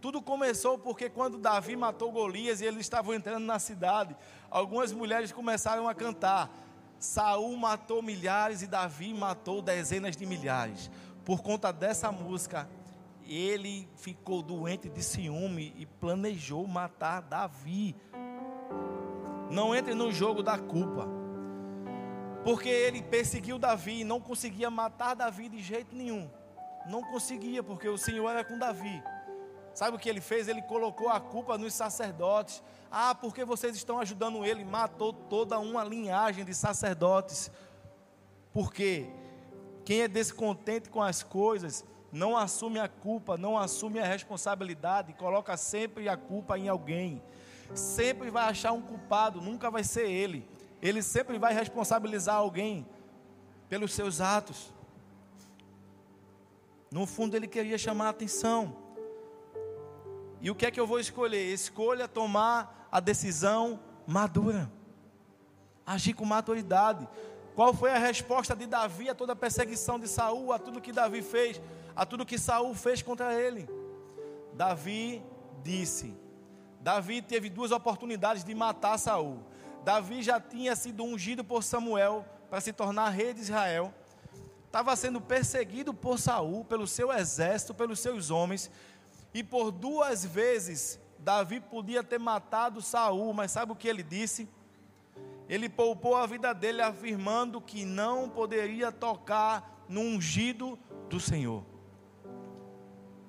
Tudo começou porque quando Davi matou Golias e eles estavam entrando na cidade, algumas mulheres começaram a cantar: Saul matou milhares e Davi matou dezenas de milhares. Por conta dessa música, ele ficou doente de ciúme e planejou matar Davi. Não entre no jogo da culpa. Porque ele perseguiu Davi e não conseguia matar Davi de jeito nenhum. Não conseguia, porque o Senhor era com Davi. Sabe o que ele fez? Ele colocou a culpa nos sacerdotes. Ah, porque vocês estão ajudando ele? Matou toda uma linhagem de sacerdotes. Porque quem é descontente com as coisas não assume a culpa, não assume a responsabilidade, coloca sempre a culpa em alguém. Sempre vai achar um culpado, nunca vai ser ele ele sempre vai responsabilizar alguém pelos seus atos. No fundo, ele queria chamar a atenção. E o que é que eu vou escolher? Escolha tomar a decisão madura. agir com maturidade. Qual foi a resposta de Davi a toda a perseguição de Saul, a tudo que Davi fez, a tudo que Saul fez contra ele? Davi disse: Davi teve duas oportunidades de matar Saul. Davi já tinha sido ungido por Samuel para se tornar rei de Israel. Estava sendo perseguido por Saul, pelo seu exército, pelos seus homens, e por duas vezes Davi podia ter matado Saul, mas sabe o que ele disse? Ele poupou a vida dele afirmando que não poderia tocar no ungido do Senhor.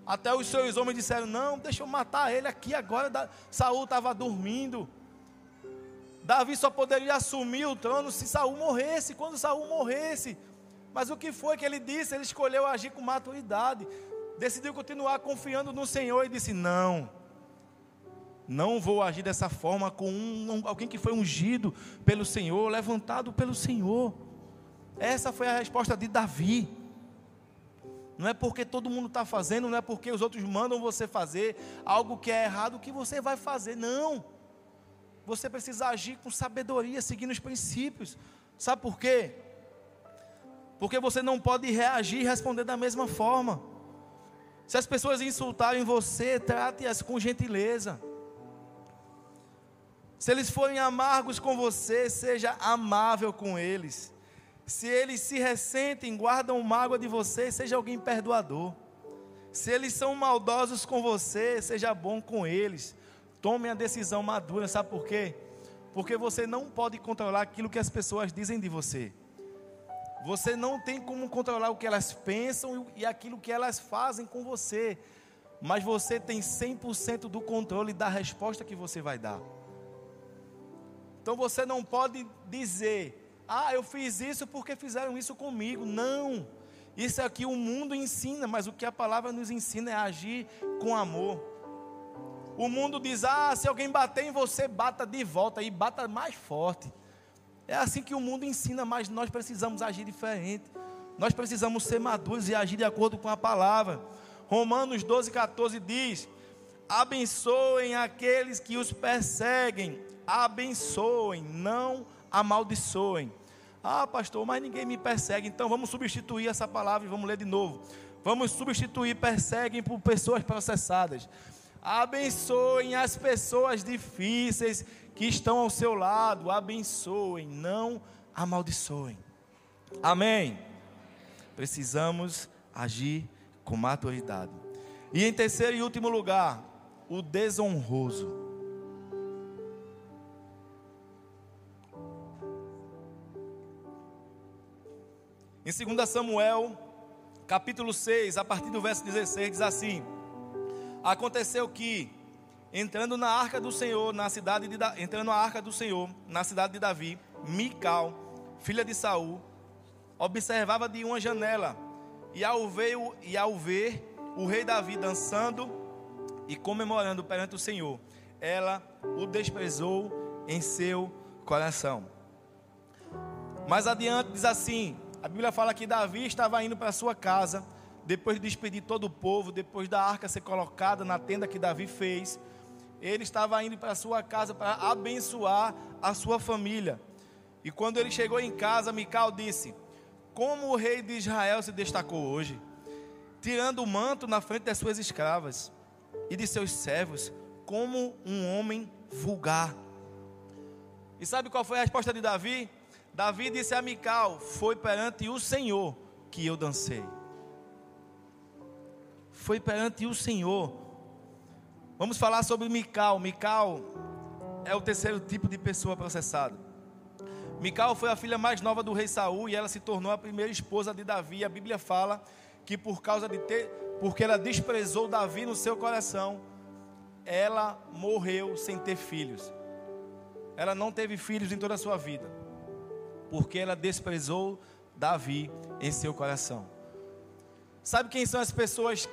Até os seus homens disseram: Não, deixa eu matar ele aqui agora. Saul estava dormindo. Davi só poderia assumir o trono se Saul morresse, quando Saul morresse. Mas o que foi que ele disse? Ele escolheu agir com maturidade. Decidiu continuar confiando no Senhor e disse: Não não vou agir dessa forma com um, alguém que foi ungido pelo Senhor, levantado pelo Senhor. Essa foi a resposta de Davi. Não é porque todo mundo está fazendo, não é porque os outros mandam você fazer algo que é errado que você vai fazer. Não. Você precisa agir com sabedoria, seguindo os princípios. Sabe por quê? Porque você não pode reagir e responder da mesma forma. Se as pessoas insultarem você, trate-as com gentileza. Se eles forem amargos com você, seja amável com eles. Se eles se ressentem, guardam mágoa de você, seja alguém perdoador. Se eles são maldosos com você, seja bom com eles. Tome a decisão madura, sabe por quê? Porque você não pode controlar aquilo que as pessoas dizem de você. Você não tem como controlar o que elas pensam e aquilo que elas fazem com você. Mas você tem 100% do controle da resposta que você vai dar. Então você não pode dizer, ah, eu fiz isso porque fizeram isso comigo. Não. Isso é que o mundo ensina, mas o que a palavra nos ensina é agir com amor. O mundo diz, ah, se alguém bater em você, bata de volta e bata mais forte. É assim que o mundo ensina, mas nós precisamos agir diferente. Nós precisamos ser maduros e agir de acordo com a palavra. Romanos 12, 14 diz: Abençoem aqueles que os perseguem, abençoem, não amaldiçoem. Ah, pastor, mas ninguém me persegue, então vamos substituir essa palavra e vamos ler de novo. Vamos substituir perseguem por pessoas processadas. Abençoem as pessoas difíceis que estão ao seu lado. Abençoem, não amaldiçoem. Amém. Precisamos agir com maturidade. E em terceiro e último lugar, o desonroso. Em 2 Samuel, capítulo 6, a partir do verso 16, diz assim: Aconteceu que, entrando na arca do Senhor, na cidade de entrando na arca do Senhor, na cidade de Davi, Mical, filha de Saul, observava de uma janela, e ao ver, e ao ver o rei Davi dançando e comemorando perante o Senhor, ela o desprezou em seu coração. Mais adiante diz assim: a Bíblia fala que Davi estava indo para sua casa, depois de despedir todo o povo, depois da arca ser colocada na tenda que Davi fez. Ele estava indo para sua casa para abençoar a sua família. E quando ele chegou em casa, Mical disse: Como o rei de Israel se destacou hoje, tirando o manto na frente das suas escravas e de seus servos, como um homem vulgar. E sabe qual foi a resposta de Davi? Davi disse a Mical: Foi perante o Senhor que eu dancei. Foi perante o Senhor. Vamos falar sobre Mical. Mical é o terceiro tipo de pessoa processada. Mical foi a filha mais nova do rei Saul e ela se tornou a primeira esposa de Davi. A Bíblia fala que por causa de ter, porque ela desprezou Davi no seu coração, ela morreu sem ter filhos. Ela não teve filhos em toda a sua vida porque ela desprezou Davi em seu coração. Sabe quem são as pessoas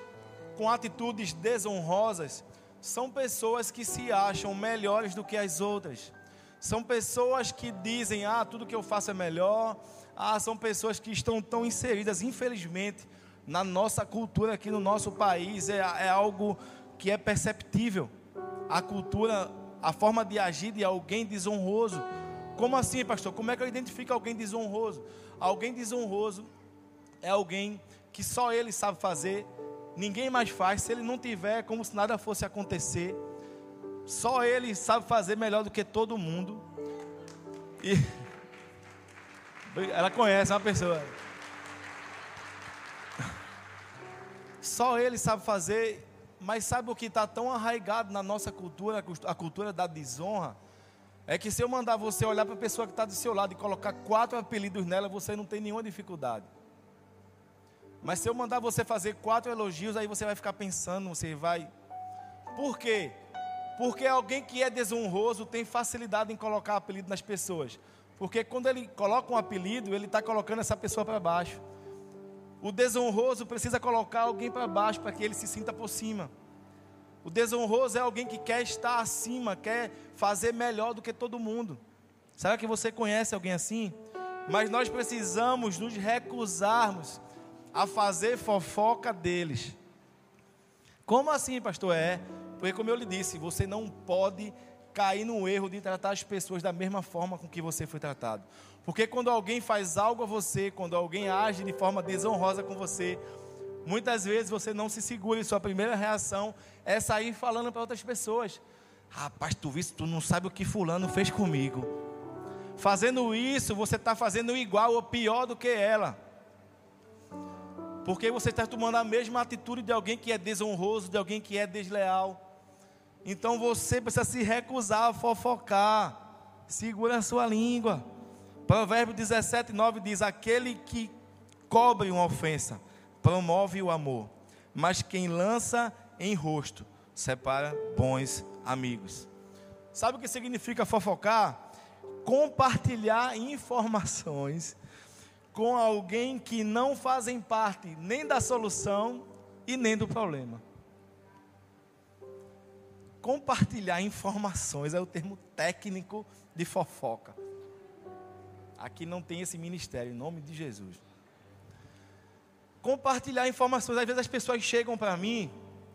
com atitudes desonrosas? São pessoas que se acham melhores do que as outras. São pessoas que dizem: "Ah, tudo que eu faço é melhor". Ah, são pessoas que estão tão inseridas, infelizmente, na nossa cultura aqui no nosso país é, é algo que é perceptível. A cultura, a forma de agir de alguém desonroso Como assim, pastor? Como é que eu identifico alguém desonroso? Alguém desonroso é alguém que só ele sabe fazer, ninguém mais faz. Se ele não tiver, é como se nada fosse acontecer. Só ele sabe fazer melhor do que todo mundo. E (laughs) ela conhece uma pessoa. Só ele sabe fazer, mas sabe o que está tão arraigado na nossa cultura, a cultura da desonra? É que se eu mandar você olhar para a pessoa que está do seu lado e colocar quatro apelidos nela, você não tem nenhuma dificuldade. Mas se eu mandar você fazer quatro elogios, aí você vai ficar pensando, você vai. Por quê? Porque alguém que é desonroso tem facilidade em colocar apelido nas pessoas. Porque quando ele coloca um apelido, ele está colocando essa pessoa para baixo. O desonroso precisa colocar alguém para baixo para que ele se sinta por cima. O desonroso é alguém que quer estar acima, quer fazer melhor do que todo mundo. Será que você conhece alguém assim? Mas nós precisamos nos recusarmos a fazer fofoca deles. Como assim, pastor? É, porque como eu lhe disse, você não pode cair no erro de tratar as pessoas da mesma forma com que você foi tratado. Porque quando alguém faz algo a você, quando alguém age de forma desonrosa com você, muitas vezes você não se segura e sua primeira reação é sair falando para outras pessoas. Rapaz, tu viste, tu não sabe o que fulano fez comigo. Fazendo isso, você está fazendo igual ou pior do que ela. Porque você está tomando a mesma atitude de alguém que é desonroso, de alguém que é desleal. Então você precisa se recusar a fofocar. Segura a sua língua. Provérbio 17, 9 diz: Aquele que cobre uma ofensa promove o amor, mas quem lança em rosto separa bons amigos. Sabe o que significa fofocar? Compartilhar informações com alguém que não fazem parte nem da solução e nem do problema compartilhar informações é o termo técnico de fofoca. Aqui não tem esse ministério, em nome de Jesus. Compartilhar informações, às vezes as pessoas chegam para mim,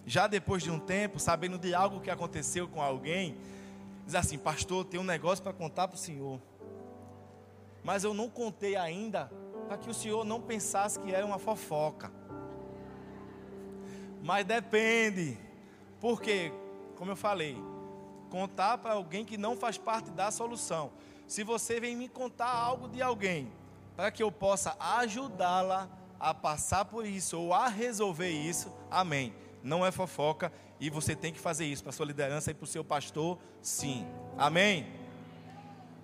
já depois de um tempo, sabendo de algo que aconteceu com alguém, diz assim: Pastor, tem um negócio para contar para o senhor, mas eu não contei ainda, para que o senhor não pensasse que era uma fofoca. Mas depende, porque como eu falei, contar para alguém que não faz parte da solução. Se você vem me contar algo de alguém, para que eu possa ajudá-la a passar por isso ou a resolver isso, amém. Não é fofoca e você tem que fazer isso para sua liderança e para o seu pastor, sim. Amém.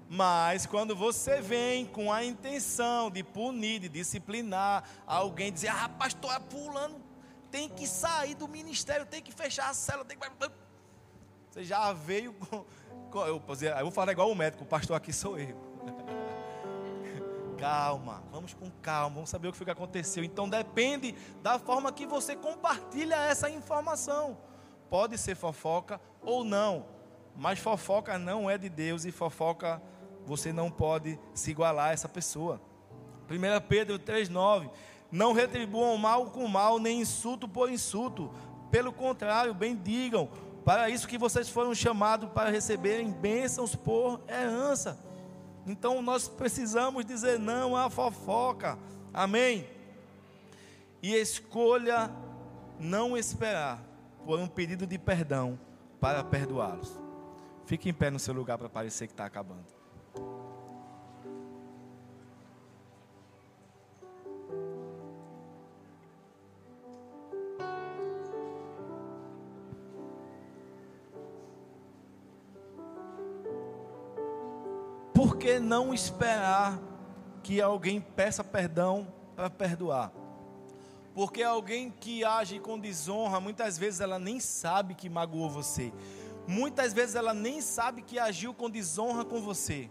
Mas quando você vem com a intenção de punir, de disciplinar alguém, dizer, ah, pastor, é pulando, tem que sair do ministério, tem que fechar a cela, tem que você já veio com. eu vou falar igual o médico, o pastor aqui sou eu. (laughs) calma, vamos com calma, vamos saber o que foi que aconteceu. Então depende da forma que você compartilha essa informação. Pode ser fofoca ou não, mas fofoca não é de Deus e fofoca você não pode se igualar a essa pessoa. 1 Pedro 3,9: Não retribuam mal com mal, nem insulto por insulto. Pelo contrário, bendigam, para isso que vocês foram chamados para receberem bênçãos por herança. Então nós precisamos dizer não à fofoca. Amém? E escolha não esperar por um pedido de perdão para perdoá-los. Fique em pé no seu lugar para parecer que está acabando. Não esperar que alguém peça perdão para perdoar? Porque alguém que age com desonra, muitas vezes ela nem sabe que magoou você. Muitas vezes ela nem sabe que agiu com desonra com você.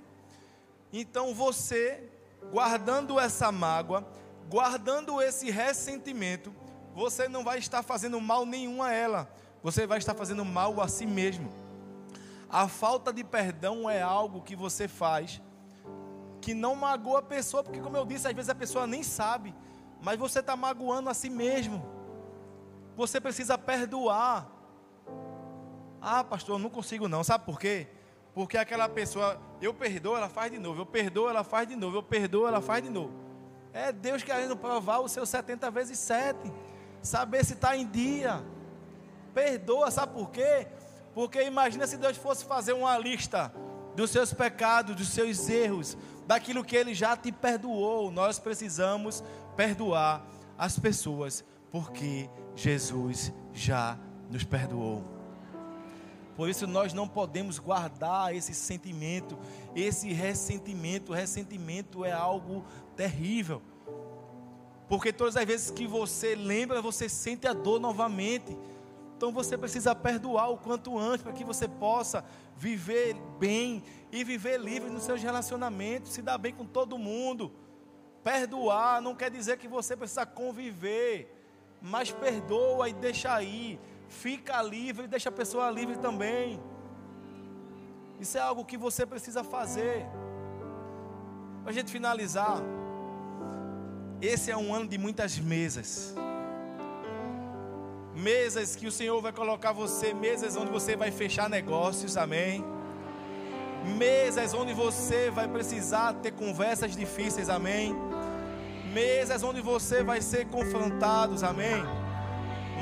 Então você, guardando essa mágoa, guardando esse ressentimento, você não vai estar fazendo mal nenhum a ela. Você vai estar fazendo mal a si mesmo. A falta de perdão é algo que você faz que não magoa a pessoa, porque, como eu disse, às vezes a pessoa nem sabe, mas você está magoando a si mesmo. Você precisa perdoar. Ah, pastor, eu não consigo não. Sabe por quê? Porque aquela pessoa, eu perdoo, ela faz de novo, eu perdoo, ela faz de novo, eu perdoo, ela faz de novo. É Deus querendo provar o seu 70 vezes 7. Saber se está em dia. Perdoa, sabe por quê? Porque imagina se Deus fosse fazer uma lista dos seus pecados, dos seus erros, daquilo que Ele já te perdoou. Nós precisamos perdoar as pessoas, porque Jesus já nos perdoou. Por isso nós não podemos guardar esse sentimento, esse ressentimento. O ressentimento é algo terrível. Porque todas as vezes que você lembra, você sente a dor novamente. Então você precisa perdoar o quanto antes para que você possa viver bem e viver livre nos seus relacionamentos, se dar bem com todo mundo. Perdoar não quer dizer que você precisa conviver, mas perdoa e deixa aí. Fica livre e deixa a pessoa livre também. Isso é algo que você precisa fazer. Para a gente finalizar, esse é um ano de muitas mesas. Mesas que o Senhor vai colocar você, mesas onde você vai fechar negócios, amém mesas onde você vai precisar ter conversas difíceis, amém. Mesas onde você vai ser confrontados, amém.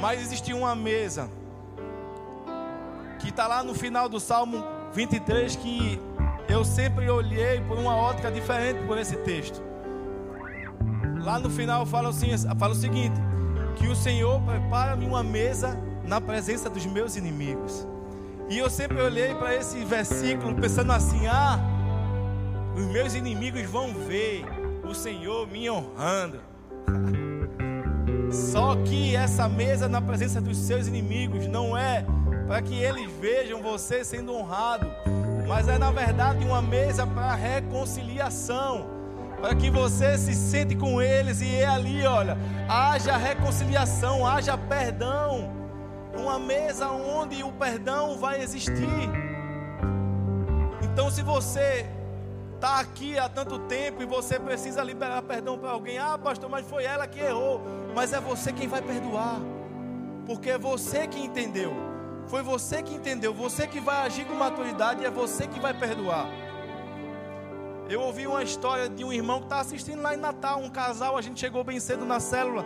Mas existe uma mesa que está lá no final do Salmo 23 que eu sempre olhei por uma ótica diferente por esse texto. Lá no final fala, assim, fala o seguinte: que o Senhor prepara-me uma mesa na presença dos meus inimigos. E eu sempre olhei para esse versículo pensando assim: ah, os meus inimigos vão ver o Senhor me honrando. (laughs) Só que essa mesa na presença dos seus inimigos não é para que eles vejam você sendo honrado, mas é na verdade uma mesa para reconciliação, para que você se sente com eles e é ali, olha, haja reconciliação, haja perdão. Uma mesa onde o perdão vai existir. Então, se você está aqui há tanto tempo e você precisa liberar perdão para alguém, ah, pastor, mas foi ela que errou, mas é você quem vai perdoar, porque é você que entendeu, foi você que entendeu, você que vai agir com maturidade e é você que vai perdoar. Eu ouvi uma história de um irmão que está assistindo lá em Natal, um casal, a gente chegou bem cedo na célula,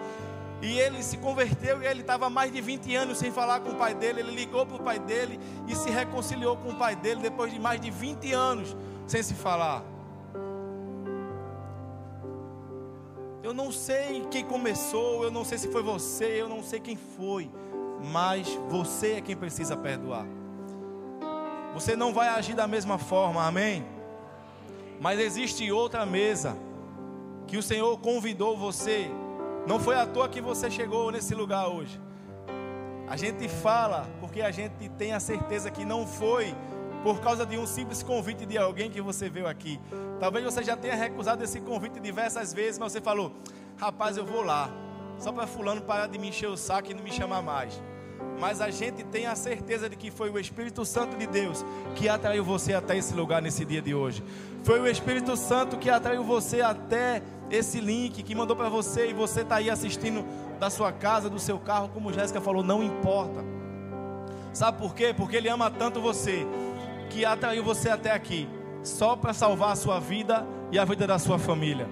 e ele se converteu e ele estava mais de 20 anos sem falar com o pai dele. Ele ligou para o pai dele e se reconciliou com o pai dele depois de mais de 20 anos sem se falar. Eu não sei quem começou, eu não sei se foi você, eu não sei quem foi, mas você é quem precisa perdoar. Você não vai agir da mesma forma, amém? Mas existe outra mesa que o Senhor convidou você não foi à toa que você chegou nesse lugar hoje. A gente fala porque a gente tem a certeza que não foi por causa de um simples convite de alguém que você veio aqui. Talvez você já tenha recusado esse convite diversas vezes, mas você falou: rapaz, eu vou lá, só para Fulano parar de me encher o saco e não me chamar mais. Mas a gente tem a certeza de que foi o Espírito Santo de Deus que atraiu você até esse lugar nesse dia de hoje. Foi o Espírito Santo que atraiu você até esse link que mandou para você e você está aí assistindo da sua casa, do seu carro, como Jéssica falou, não importa. Sabe por quê? Porque Ele ama tanto você que atraiu você até aqui, só para salvar a sua vida e a vida da sua família.